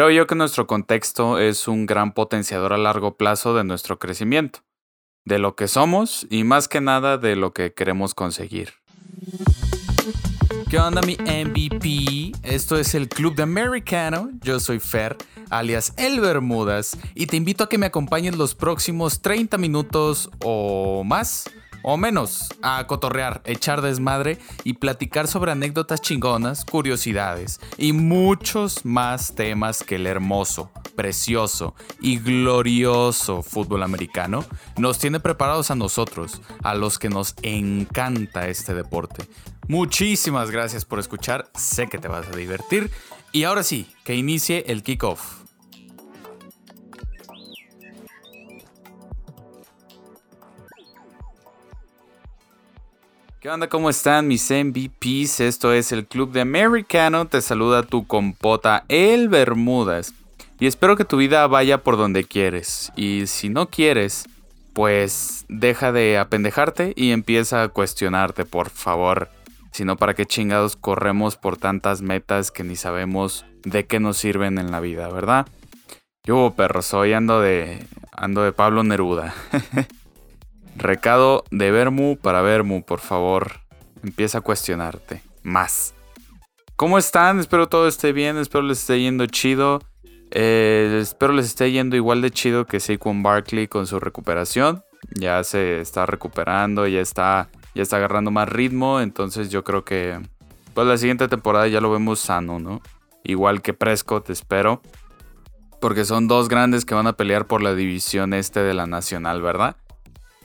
Creo yo que nuestro contexto es un gran potenciador a largo plazo de nuestro crecimiento, de lo que somos y más que nada de lo que queremos conseguir. ¿Qué onda mi MVP? Esto es el Club de Americano. Yo soy Fer, alias El Bermudas, y te invito a que me acompañes los próximos 30 minutos o más o menos a cotorrear, echar desmadre y platicar sobre anécdotas chingonas, curiosidades y muchos más temas que el hermoso, precioso y glorioso fútbol americano nos tiene preparados a nosotros, a los que nos encanta este deporte. Muchísimas gracias por escuchar, sé que te vas a divertir. Y ahora sí, que inicie el kickoff. ¿Qué onda? ¿Cómo están mis MVPs? Esto es el Club de Americano. Te saluda tu compota El Bermudas. Y espero que tu vida vaya por donde quieres. Y si no quieres, pues deja de apendejarte y empieza a cuestionarte, por favor sino para qué chingados corremos por tantas metas que ni sabemos de qué nos sirven en la vida, ¿verdad? Yo, perro, soy ando de ando de Pablo Neruda. Recado de Vermu para Vermu, por favor. Empieza a cuestionarte más. ¿Cómo están? Espero todo esté bien, espero les esté yendo chido. Eh, espero les esté yendo igual de chido que Saquon Barkley con su recuperación. Ya se está recuperando, ya está ya está agarrando más ritmo, entonces yo creo que pues la siguiente temporada ya lo vemos sano, ¿no? Igual que Prescott, espero. Porque son dos grandes que van a pelear por la división este de la Nacional, ¿verdad?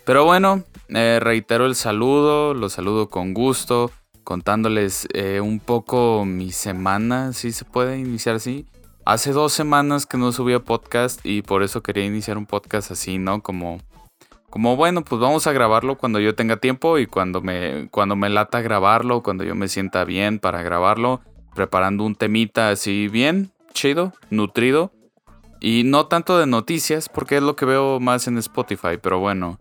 Pero bueno, eh, reitero el saludo, los saludo con gusto, contándoles eh, un poco mi semana, si se puede iniciar así. Hace dos semanas que no subía podcast y por eso quería iniciar un podcast así, ¿no? Como como bueno, pues vamos a grabarlo cuando yo tenga tiempo y cuando me, cuando me lata grabarlo, cuando yo me sienta bien para grabarlo, preparando un temita así bien, chido, nutrido. Y no tanto de noticias, porque es lo que veo más en Spotify, pero bueno.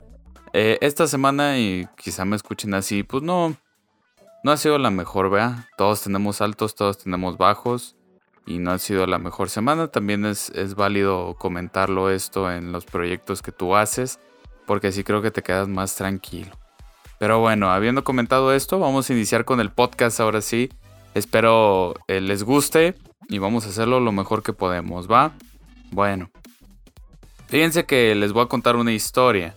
Eh, esta semana, y quizá me escuchen así, pues no, no ha sido la mejor, vea. Todos tenemos altos, todos tenemos bajos. Y no ha sido la mejor semana. También es, es válido comentarlo esto en los proyectos que tú haces porque así creo que te quedas más tranquilo. Pero bueno, habiendo comentado esto, vamos a iniciar con el podcast ahora sí. Espero eh, les guste y vamos a hacerlo lo mejor que podemos, ¿va? Bueno, fíjense que les voy a contar una historia.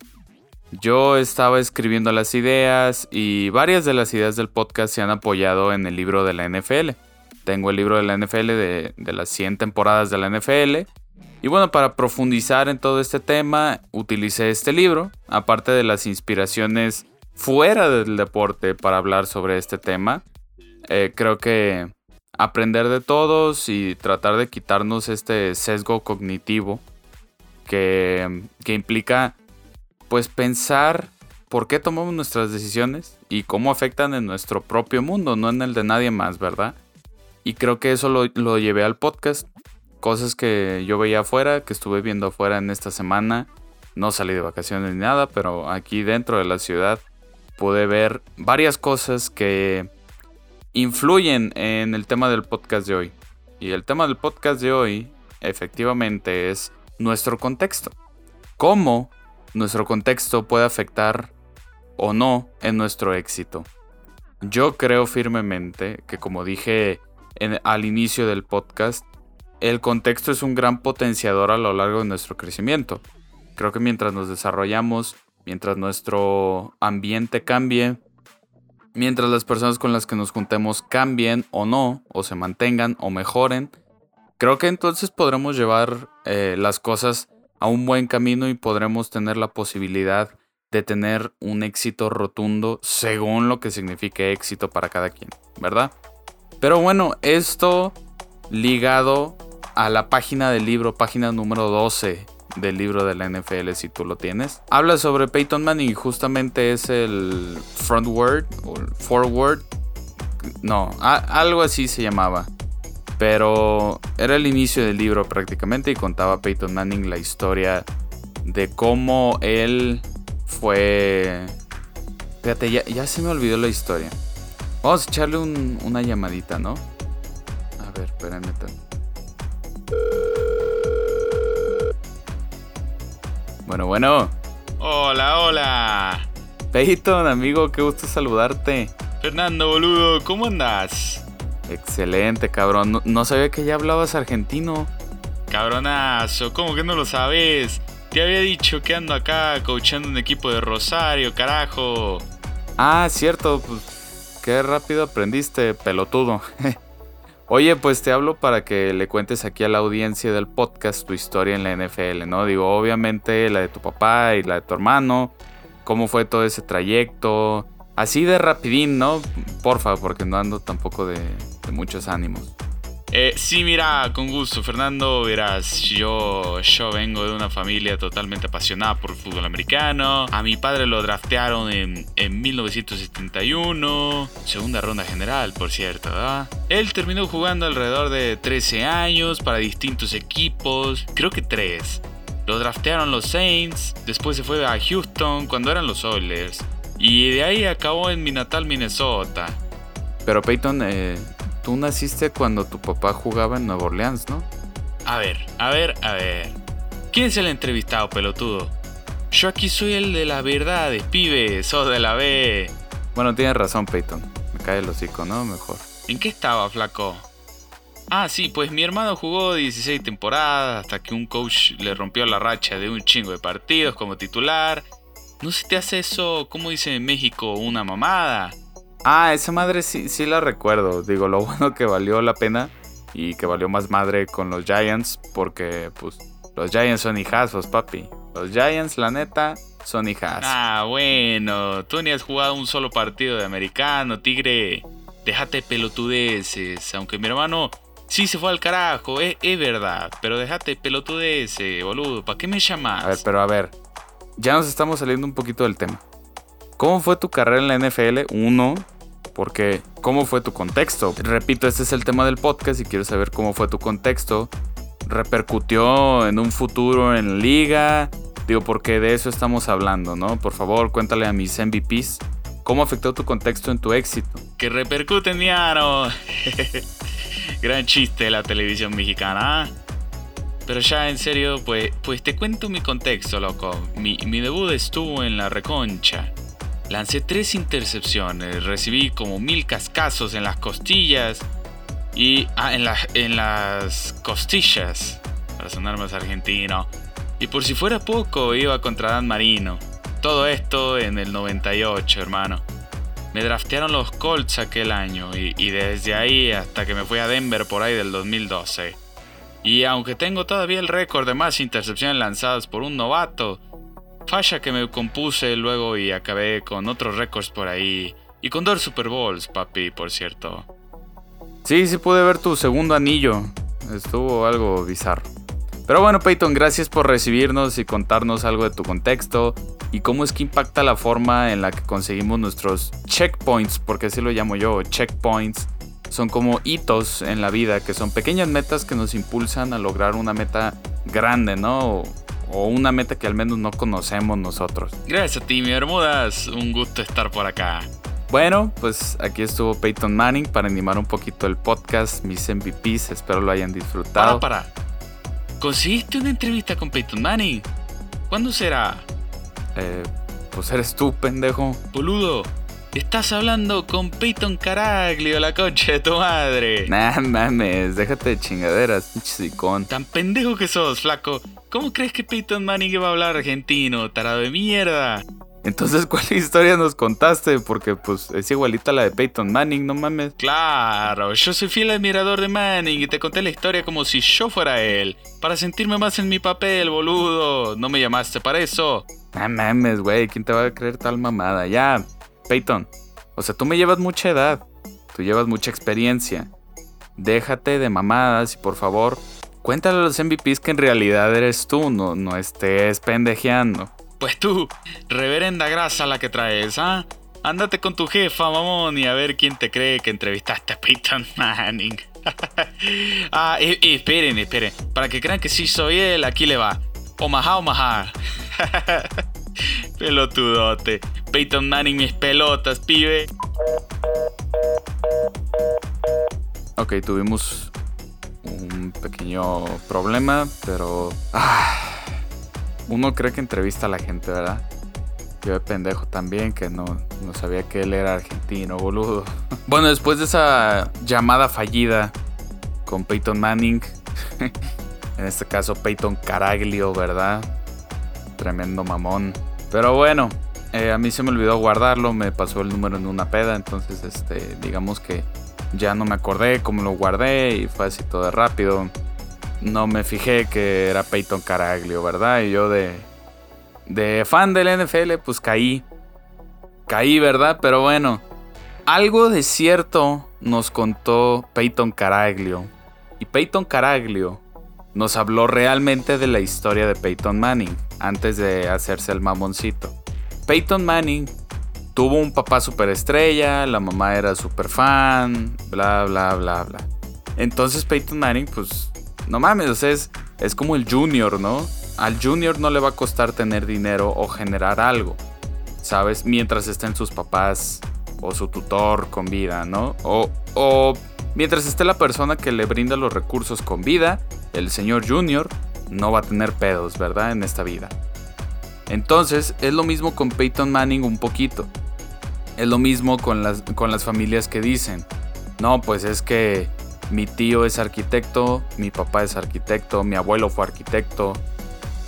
Yo estaba escribiendo las ideas y varias de las ideas del podcast se han apoyado en el libro de la NFL. Tengo el libro de la NFL de, las 100 temporadas de la NFL y bueno, para profundizar en todo este tema, utilicé este libro, aparte de las inspiraciones fuera del deporte para hablar sobre este tema. Eh, creo que aprender de todos y tratar de quitarnos este sesgo cognitivo que implica pues pensar por qué tomamos nuestras decisiones y cómo afectan en nuestro propio mundo, no en el de nadie más, ¿verdad? Y creo que eso lo, lo llevé al podcast cosas que yo veía afuera, que estuve viendo afuera en esta semana. No salí de vacaciones ni nada, pero aquí dentro de la ciudad pude ver varias cosas que influyen en el tema del podcast de hoy. Y el tema del podcast de hoy efectivamente es nuestro contexto. ¿Cómo nuestro contexto puede afectar o no en nuestro éxito? Yo creo firmemente que como dije al inicio del podcast, el contexto es un gran potenciador a lo largo de nuestro crecimiento. Creo que mientras nos desarrollamos, mientras nuestro ambiente cambie, mientras las personas con las que nos juntemos cambien o no, o se mantengan o mejoren, creo que entonces podremos llevar eh, las cosas a un buen camino y podremos tener la posibilidad de tener un éxito rotundo según lo que signifique éxito para cada quien, ¿verdad? Pero bueno, esto ligado a la página del libro, página número 12 del libro de la NFL si tú lo tienes. Habla sobre Peyton Manning justamente es el frontward o forward. No, algo así se llamaba. Pero era el inicio del libro prácticamente y contaba Peyton Manning la historia de cómo él fue... Fíjate, ya, se me olvidó la historia. Vamos a echarle una llamadita, ¿no? A ver, espérame. Bueno, bueno. Hola, hola. Peyton, amigo, qué gusto saludarte. Fernando, boludo, ¿cómo andas? Excelente, cabrón. No, sabía que ya hablabas argentino. Cabronazo, ¿cómo que no lo sabes? Te había dicho que ando acá coachando un equipo de Rosario, carajo. Ah, cierto, pues qué rápido aprendiste, pelotudo. Oye, pues te hablo para que le cuentes aquí a la audiencia del podcast tu historia en la NFL, ¿no? Digo, obviamente la de tu papá y la de tu hermano, cómo fue todo ese trayecto, así de rapidín, ¿no? Porfa, porque no ando tampoco de, muchos ánimos. Eh, sí, mira, con gusto, Fernando. Verás, yo, yo vengo de una familia totalmente apasionada por el fútbol americano. A mi padre lo draftearon en, en 1971, segunda ronda general, por cierto. ¿verdad? Él terminó jugando alrededor de 13 años para distintos equipos, creo que 3. Lo draftearon los Saints, después se fue a Houston cuando eran los Oilers. Y de ahí acabó en mi natal Minnesota. Pero Peyton, eh, tú naciste cuando tu papá jugaba en Nueva Orleans, ¿no? A ver, a ver, a ver. ¿Quién es el entrevistado, pelotudo? Yo aquí soy el de la verdad, pibe, sos de la B. Bueno, tienes razón, Peyton. Me cae el hocico, ¿no? Mejor. ¿En qué estaba, flaco? Ah, sí, pues mi hermano jugó 16 temporadas hasta que un coach le rompió la racha de un chingo de partidos como titular. ¿No se te hace eso, como dice en México, una mamada? Ah, esa madre sí, sí la recuerdo. Digo, lo bueno que valió la pena y que valió más madre con los Giants porque, pues, los Giants son hijazos, papi. Los Giants, la neta, son hijazos. Ah, bueno, tú ni has jugado un solo partido de americano, tigre. Déjate pelotudeces, aunque mi hermano sí se fue al carajo, es, es verdad, pero déjate pelotudeces, boludo, ¿para qué me llamas? A ver, pero a ver, ya nos estamos saliendo un poquito del tema. ¿Cómo fue tu carrera en la NFL? Uno, porque ¿cómo fue tu contexto? Repito, este es el tema del podcast y quiero saber cómo fue tu contexto. ¿Repercutió en un futuro en liga? Digo, porque de eso estamos hablando, ¿no? Por favor, cuéntale a mis MVPs cómo afectó tu contexto en tu éxito. Que repercute en Diano. Gran chiste la televisión mexicana. ¿ah? Pero ya en serio, pues, pues te cuento mi contexto, loco. Mi, debut estuvo en la reconcha. Lancé tres intercepciones, recibí como mil cascazos en las costillas y ah, en, en las costillas, para sonar más argentino. Y por si fuera poco, iba contra Dan Marino. Todo esto en el 98, hermano. Me draftearon los Colts aquel año y, y desde ahí hasta que me fui a Denver por ahí del 2012. Y aunque tengo todavía el récord de más intercepciones lanzadas por un novato, Falla que me compuse luego y acabé con otros récords por ahí. Y con dos Super Bowls, papi, por cierto. Sí, sí pude ver tu segundo anillo. Estuvo algo bizarro. Pero bueno, Peyton, gracias por recibirnos y contarnos algo de tu contexto y cómo es que impacta la forma en la que conseguimos nuestros checkpoints, porque así lo llamo yo, checkpoints. Son como hitos en la vida, que son pequeñas metas que nos impulsan a lograr una meta grande, ¿no? o una meta que al menos no conocemos nosotros. Gracias a ti, mi Bermudas. Un gusto estar por acá. Bueno, pues aquí estuvo Peyton Manning para animar un poquito el podcast, mis MVPs, espero lo hayan disfrutado. Para, para. ¿Conseguiste una entrevista con Peyton Manning? ¿Cuándo será? Eh, pues eres tú, pendejo. Boludo, estás hablando con Peyton Caraglio, la concha de tu madre. Nah, mames, déjate de chingaderas, con. Tan pendejo que sos, flaco. ¿Cómo crees que Peyton Manning iba a hablar argentino, tarado de mierda? Entonces, ¿cuál historia nos contaste? Porque pues es igualita a la de Peyton Manning, no mames. Claro, yo soy fiel admirador de Manning y te conté la historia como si yo fuera él. Para sentirme más en mi papel, boludo. ¿No me llamaste para eso? No mames, güey, ¿quién te va a creer tal mamada? Ya, Peyton. O sea, tú me llevas mucha edad. Tú llevas mucha experiencia. Déjate de mamadas y por favor, Cuéntale a los MVPs que en realidad eres tú, no, no estés pendejeando. Pues tú, reverenda grasa la que traes, ¿ah? Ándate con tu jefa, mamón, y a ver quién te cree que entrevistaste a Peyton Manning. ah, esperen, esperen. Para que crean que sí soy él, aquí le va. Omaha, Omaha. Pelotudote. Peyton Manning, mis pelotas, pibe. Ok, tuvimos un pequeño problema, pero... Ah, uno cree que entrevista a la gente, ¿verdad? Yo de pendejo también, que no, no sabía que él era argentino, boludo. Bueno, después de esa llamada fallida con Peyton Manning, en este caso Peyton Caraglio, ¿verdad? Tremendo mamón. Pero bueno, eh, a mí se me olvidó guardarlo, me pasó el número en una peda, entonces este, digamos que ya no me acordé cómo lo guardé y fue así todo rápido. No me fijé que era Peyton Caraglio, ¿verdad? Y yo de, de fan del NFL, pues caí. Caí, ¿verdad? Pero bueno, algo de cierto nos contó Peyton Caraglio. Y Peyton Caraglio nos habló realmente de la historia de Peyton Manning antes de hacerse el mamoncito. Peyton Manning tuvo un papá superestrella, la mamá era super fan, bla, bla, bla, bla. Entonces Peyton Manning, pues, no mames, o sea, es, es como el junior, ¿no? Al junior no le va a costar tener dinero o generar algo, ¿sabes? Mientras estén sus papás o su tutor con vida, ¿no? O, o mientras esté la persona que le brinda los recursos con vida, el señor junior no va a tener pedos, ¿verdad? En esta vida. Entonces, es lo mismo con Peyton Manning un poquito. Es lo mismo con las, con las familias que dicen, no, pues es que mi tío es arquitecto, mi papá es arquitecto, mi abuelo fue arquitecto,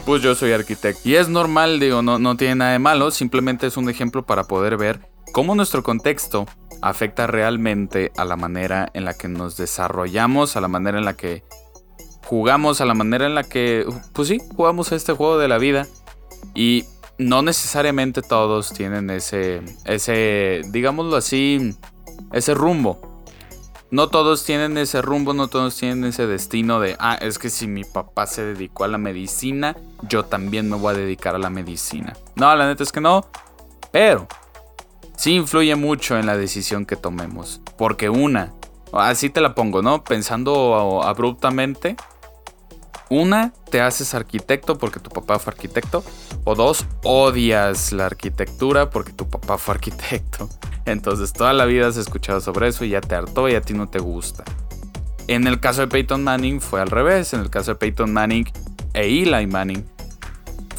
pues yo soy arquitecto. Y es normal, digo, no, no tiene nada de malo, simplemente es un ejemplo para poder ver cómo nuestro contexto afecta realmente a la manera en la que nos desarrollamos, a la manera en la que jugamos, a la manera en la que, pues sí, jugamos este juego de la vida y no necesariamente todos tienen ese, ese, digámoslo así, ese rumbo. No todos tienen ese rumbo, no todos tienen ese destino de, ah, es que si mi papá se dedicó a la medicina, yo también me voy a dedicar a la medicina. No, la neta es que no, pero sí influye mucho en la decisión que tomemos. Porque una, así te la pongo, ¿no? Pensando abruptamente, una, te haces arquitecto porque tu papá fue arquitecto. O dos, odias la arquitectura porque tu papá fue arquitecto. Entonces toda la vida has escuchado sobre eso y ya te hartó y a ti no te gusta. En el caso de Peyton Manning fue al revés. En el caso de Peyton Manning e Eli Manning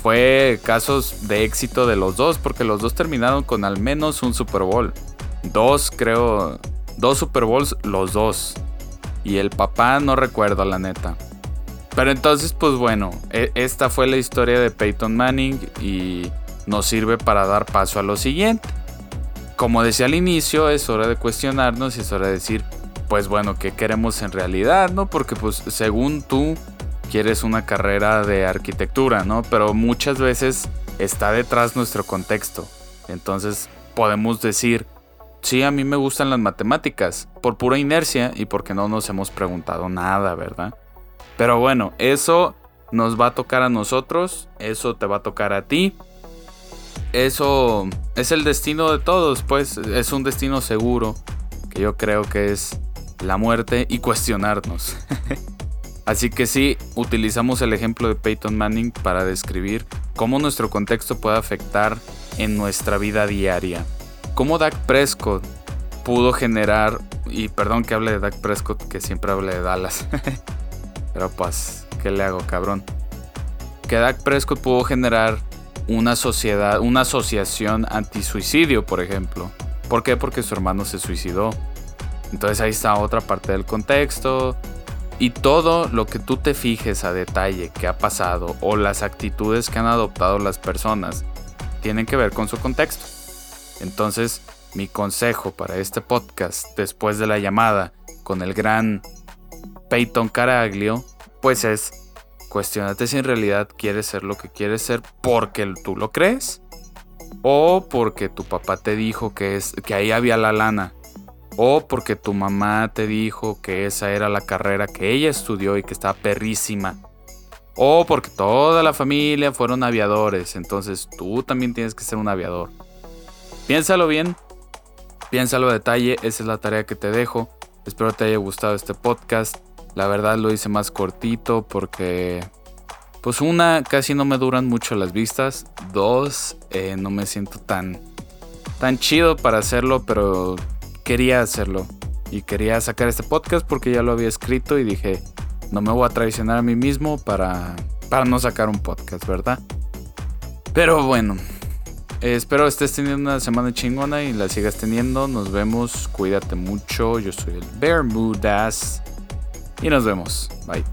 fue casos de éxito de los dos porque los dos terminaron con al menos un Super Bowl. Dos, creo, dos Super Bowls los dos. Y el papá no recuerdo la neta. Pero entonces, pues bueno, e, esta fue la historia de Peyton Manning y nos sirve para dar paso a lo siguiente. Como decía al inicio, es hora de cuestionarnos y es hora de decir, pues bueno, ¿qué queremos en realidad? ¿No? Porque pues según tú quieres una carrera de arquitectura, ¿no? Pero muchas veces está detrás nuestro contexto. Entonces podemos decir, sí, a mí me gustan las matemáticas, por pura inercia y porque no nos hemos preguntado nada, ¿verdad? Pero bueno, eso nos va a tocar a nosotros, eso te va a tocar a ti. Eso es el destino de todos, pues es un destino seguro, que yo creo que es la muerte y cuestionarnos. Así que sí, utilizamos el ejemplo de Peyton Manning para describir cómo nuestro contexto puede afectar en nuestra vida diaria. Cómo Dak Prescott pudo generar, y perdón que hable de Dak Prescott, que siempre hable de Dallas, Pero pues, ¿qué le hago, cabrón? Que Dak Prescott pudo generar una sociedad, una asociación anti-suicidio, por ejemplo. ¿Por qué? Porque su hermano se suicidó. Entonces ahí está otra parte del contexto. Y todo lo que tú te fijes a detalle que ha pasado o las actitudes que han adoptado las personas tienen que ver con su contexto. Entonces, mi consejo para este podcast después de la llamada con el gran Peyton Caraglio, pues es cuestionate si en realidad quieres ser lo que quieres ser porque tú lo crees o porque tu papá te dijo que es que ahí había la lana o porque tu mamá te dijo que esa era la carrera que ella estudió y que estaba perrísima o porque toda la familia fueron aviadores, entonces tú también tienes que ser un aviador. Piénsalo bien, piénsalo a detalle, esa es la tarea que te dejo. Espero te haya gustado este podcast. La verdad lo hice más cortito porque, pues una, casi no me duran mucho las vistas. Dos, eh, no me siento tan, tan chido para hacerlo, pero quería hacerlo. Y quería sacar este podcast porque ya lo había escrito y dije, no me voy a traicionar a mí mismo para, para no sacar un podcast, ¿verdad? Pero bueno, espero estés teniendo una semana chingona y la sigas teniendo. Nos vemos, cuídate mucho. Yo soy el Bermudas y nos vemos. Bye.